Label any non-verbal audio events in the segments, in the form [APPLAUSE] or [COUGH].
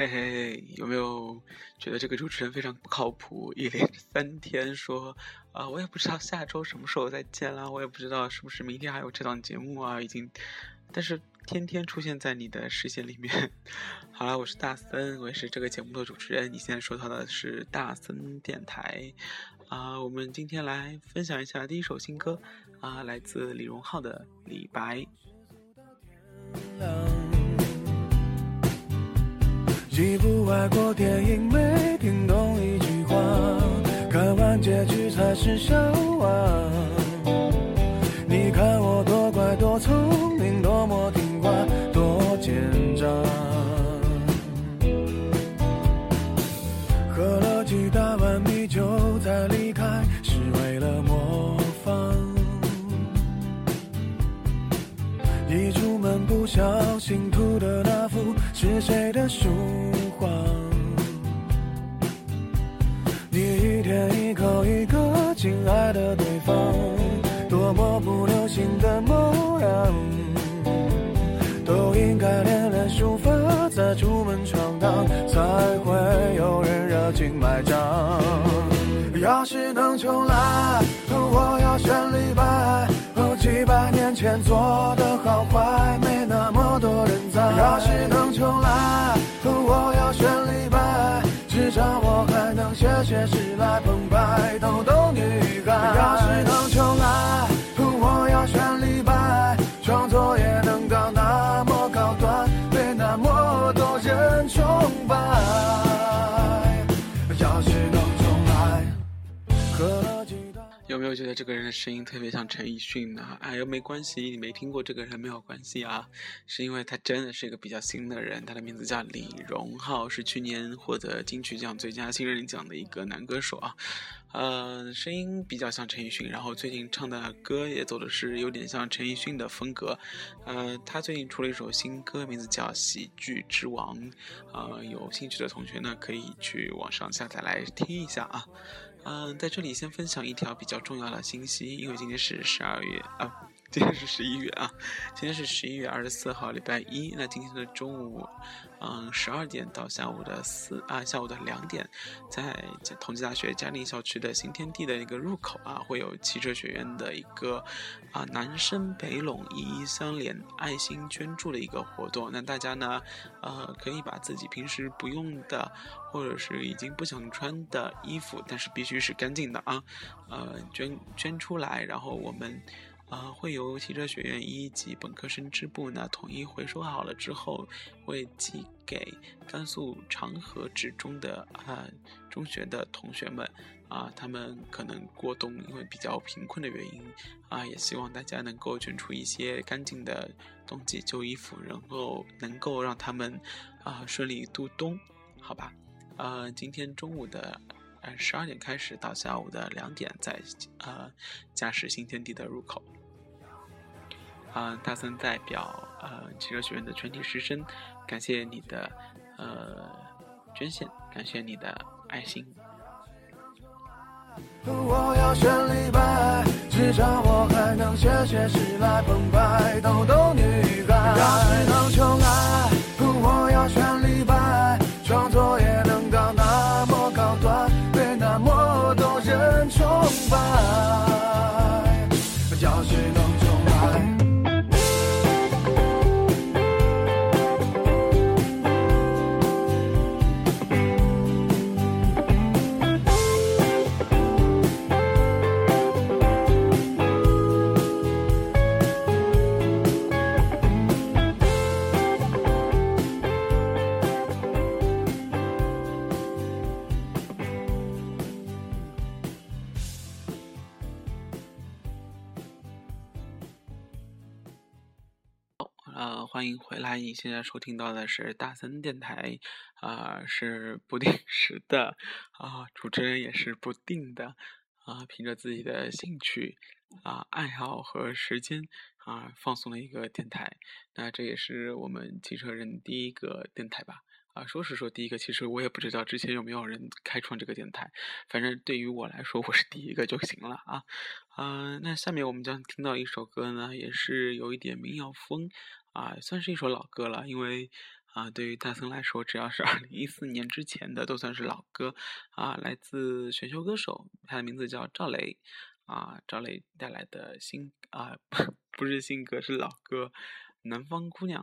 嘿嘿，有没有觉得这个主持人非常不靠谱？一连三天说啊，我也不知道下周什么时候再见啦，我也不知道是不是明天还有这档节目啊，已经，但是天天出现在你的视线里面。[LAUGHS] 好了，我是大森，我也是这个节目的主持人。你现在收到的是大森电台啊，我们今天来分享一下第一首新歌啊，来自李荣浩的《李白》。一部外国电影，没听懂一句话，看完结局才是笑话。你看我多乖多聪明，多么听话，多奸诈。喝了几大碗米酒再离开，是为了模仿。一出门不小心吐的那幅是谁的书？重来，我要选李白。几百年前做的好坏，没那么多人在。要是能重来，我要选李白，至少我还能写写诗大。有没有觉得这个人的声音特别像陈奕迅呢？哎呦，没关系，你没听过这个人没有关系啊，是因为他真的是一个比较新的人，他的名字叫李荣浩，是去年获得金曲奖最佳新人奖的一个男歌手啊。呃，声音比较像陈奕迅，然后最近唱的歌也走的是有点像陈奕迅的风格。呃，他最近出了一首新歌，名字叫《喜剧之王》。呃，有兴趣的同学呢，可以去网上下载来听一下啊。嗯，在这里先分享一条比较重要的信息，因为今天是十二月啊。[LAUGHS] 今天是十一月啊，今天是十一月二十四号，礼拜一。那今天的中午，嗯，十二点到下午的四啊，下午的两点，在同济大学嘉定校区的新天地的一个入口啊，会有汽车学院的一个啊男生北拢一一相连爱心捐助的一个活动。那大家呢，呃，可以把自己平时不用的或者是已经不想穿的衣服，但是必须是干净的啊，呃，捐捐出来，然后我们。啊，会由汽车学院一级本科生支部呢统一回收好了之后，会寄给甘肃长河职中的啊中学的同学们啊，他们可能过冬，因为比较贫困的原因啊，也希望大家能够捐出一些干净的冬季旧衣服，然后能够让他们啊顺利度冬，好吧？呃，今天中午的呃十二点开始到下午的两点，在呃嘉实新天地的入口。啊，大森代表呃汽车学院的全体师生，感谢你的呃捐献，感谢你的爱心。我要选李白，至少我还能写写诗来澎湃，逗逗女你现在收听到的是大森电台，啊，是不定时的，啊，主持人也是不定的，啊，凭着自己的兴趣，啊，爱好和时间，啊，放送了一个电台。那这也是我们汽车人第一个电台吧？啊，说是说第一个，其实我也不知道之前有没有人开创这个电台。反正对于我来说，我是第一个就行了啊。啊，那下面我们将听到一首歌呢，也是有一点民谣风。啊，算是一首老歌了，因为啊，对于大森来说，只要是二零一四年之前的都算是老歌啊。来自选秀歌手，他的名字叫赵雷啊。赵雷带来的新啊，不 [LAUGHS] 不是新歌，是老歌《南方姑娘》。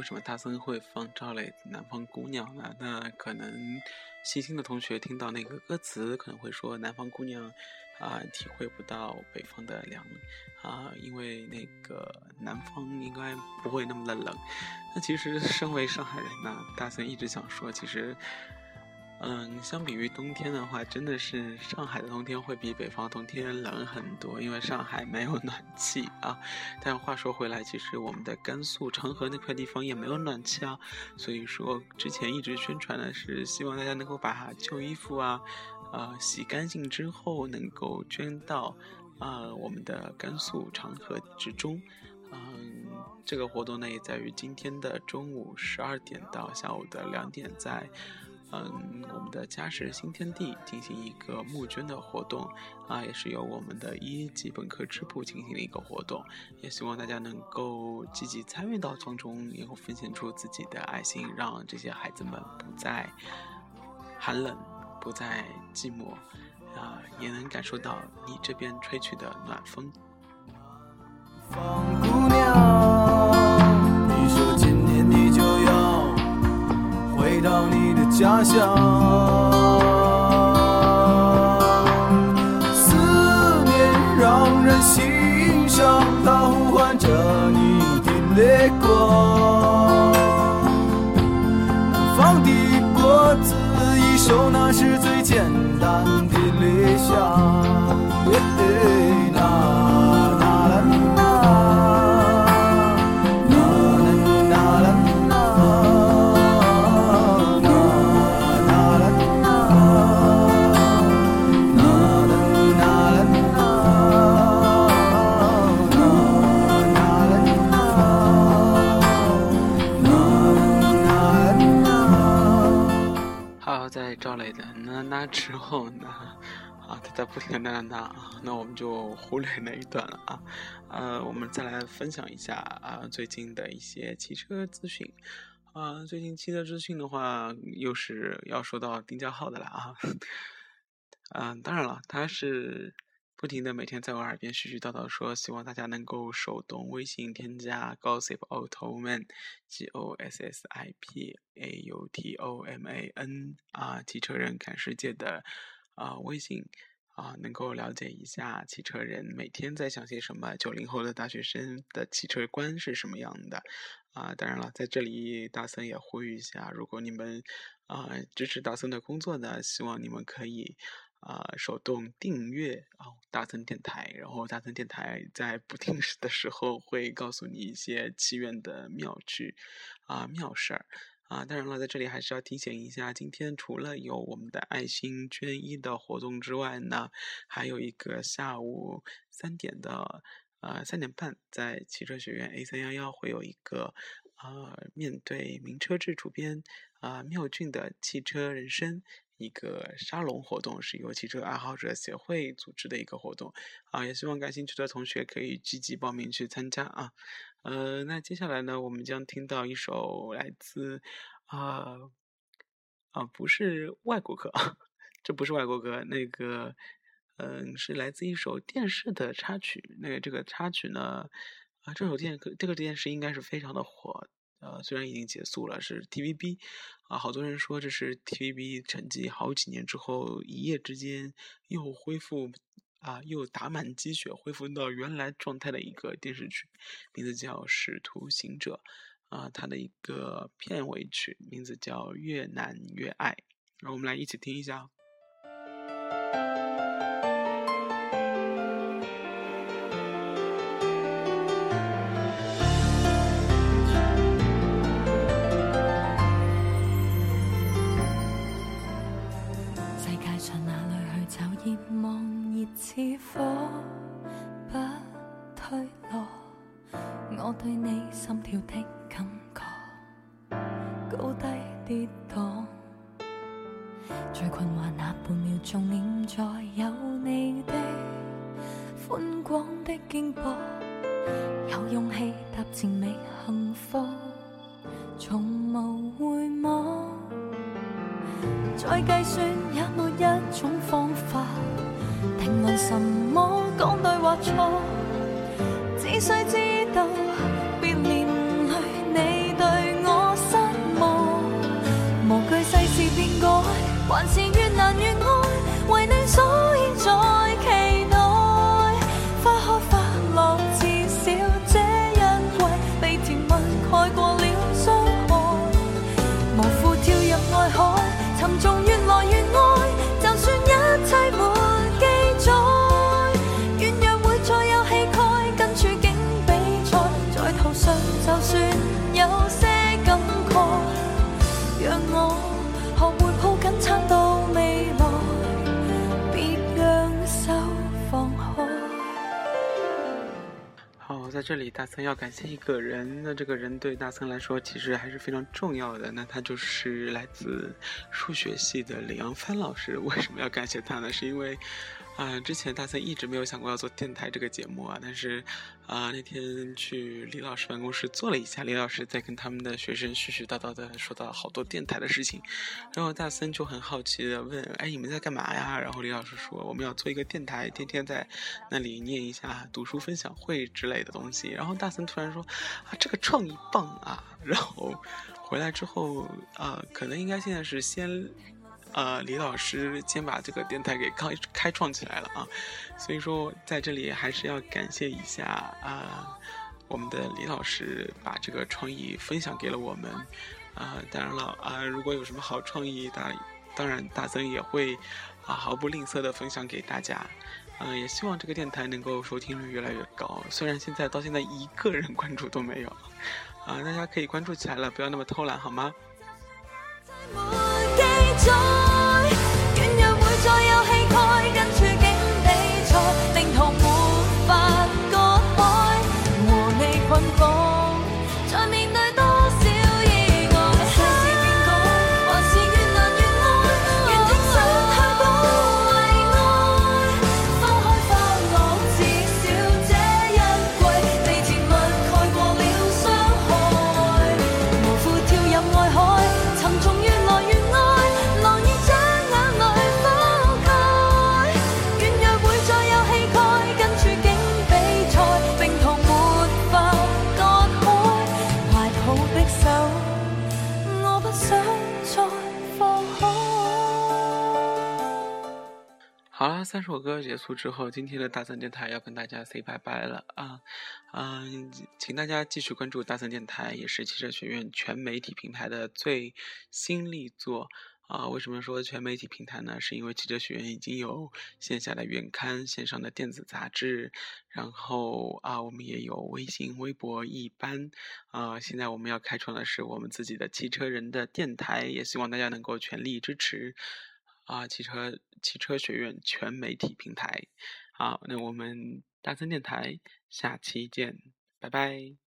为什么大森会放赵雷《南方姑娘》呢？那可能细心的同学听到那个歌词，可能会说《南方姑娘》啊，体会不到北方的凉啊，因为那个南方应该不会那么的冷。那其实身为上海人呢，大森一直想说，其实。嗯，相比于冬天的话，真的是上海的冬天会比北方冬天冷很多，因为上海没有暖气啊。但话说回来，其实我们的甘肃长河那块地方也没有暖气啊。所以说，之前一直宣传的是希望大家能够把旧衣服啊，呃，洗干净之后能够捐到啊我们的甘肃长河之中。嗯，这个活动呢也在于今天的中午十二点到下午的两点在。嗯，我们的家是新天地进行一个募捐的活动啊，也是由我们的一级本科支部进行的一个活动，也希望大家能够积极参与到当中，以后奉献出自己的爱心，让这些孩子们不再寒冷，不再寂寞，啊，也能感受到你这边吹去的暖风。家乡，思念让人心伤，它呼唤着你的泪光。南方的果子已熟手那是最简单的理想。赵雷的，那那之后呢，啊，他在不停的那那啊，那我们就忽略那一段了啊，呃，我们再来分享一下啊最近的一些汽车资讯，啊，最近汽车资讯的话，又是要说到丁家浩的了啊，嗯，[LAUGHS] 当然了，他是。不停的每天在我耳边絮絮叨叨说，希望大家能够手动微信添加 Gossip Automan，G O S S I P A U T O M A N 啊，汽车人看世界的啊微信啊，能够了解一下汽车人每天在想些什么，九零后的大学生的汽车观是什么样的啊。当然了，在这里大森也呼吁一下，如果你们啊支持大森的工作呢，希望你们可以。啊，手动订阅啊，大森电台，然后大森电台在不定时的时候会告诉你一些祈愿的妙趣啊妙事儿啊。当然了，在这里还是要提醒一下，今天除了有我们的爱心捐衣的活动之外呢，还有一个下午三点的呃三点半，在汽车学院 A 三幺幺会有一个啊面对名车志主编啊妙俊的汽车人生。一个沙龙活动是由汽车爱好者协会组织的一个活动啊，也希望感兴趣的同学可以积极报名去参加啊。呃，那接下来呢，我们将听到一首来自啊啊，不是外国歌，这不是外国歌，那个嗯，是来自一首电视的插曲。那个这个插曲呢，啊，这首电这个电视应该是非常的火。呃，虽然已经结束了，是 TVB，啊，好多人说这是 TVB 沉寂好几年之后，一夜之间又恢复，啊，又打满鸡血，恢复到原来状态的一个电视剧，名字叫《使徒行者》，啊，它的一个片尾曲名字叫《越难越爱》，让我们来一起听一下。似火不退落，我对你心跳的感觉，高低跌宕。最困惑那半秒，重念在有你的宽广的肩膊，有勇气踏前觅幸福，从无回望。再计算也没一种方法。评论什么讲对或错，只需知在这里大森要感谢一个人，那这个人对大森来说其实还是非常重要的，那他就是来自数学系的李阳帆老师。为什么要感谢他呢？是因为。啊，之前大森一直没有想过要做电台这个节目啊，但是，啊那天去李老师办公室坐了一下，李老师在跟他们的学生絮絮叨叨的说到好多电台的事情，然后大森就很好奇的问，哎，你们在干嘛呀？然后李老师说，我们要做一个电台，天天在那里念一下读书分享会之类的东西。然后大森突然说，啊，这个创意棒啊！[LAUGHS] 然后回来之后，啊，可能应该现在是先。呃，李老师先把这个电台给开开创起来了啊，所以说在这里还是要感谢一下啊，我们的李老师把这个创意分享给了我们啊。当然了啊，如果有什么好创意，大当然大森也会啊毫不吝啬的分享给大家。嗯，也希望这个电台能够收听率越来越高。虽然现在到现在一个人关注都没有，啊，大家可以关注起来了，不要那么偷懒好吗？走三首歌结束之后，今天的大森电台要跟大家 say 拜拜了啊！嗯，请大家继续关注大森电台，也是汽车学院全媒体平台的最新力作啊！为什么说全媒体平台呢？是因为汽车学院已经有线下的原刊、线上的电子杂志，然后啊，我们也有微信、微博一班啊！现在我们要开创的是我们自己的汽车人的电台，也希望大家能够全力支持。啊，汽车汽车学院全媒体平台，好，那我们大森电台下期见，拜拜。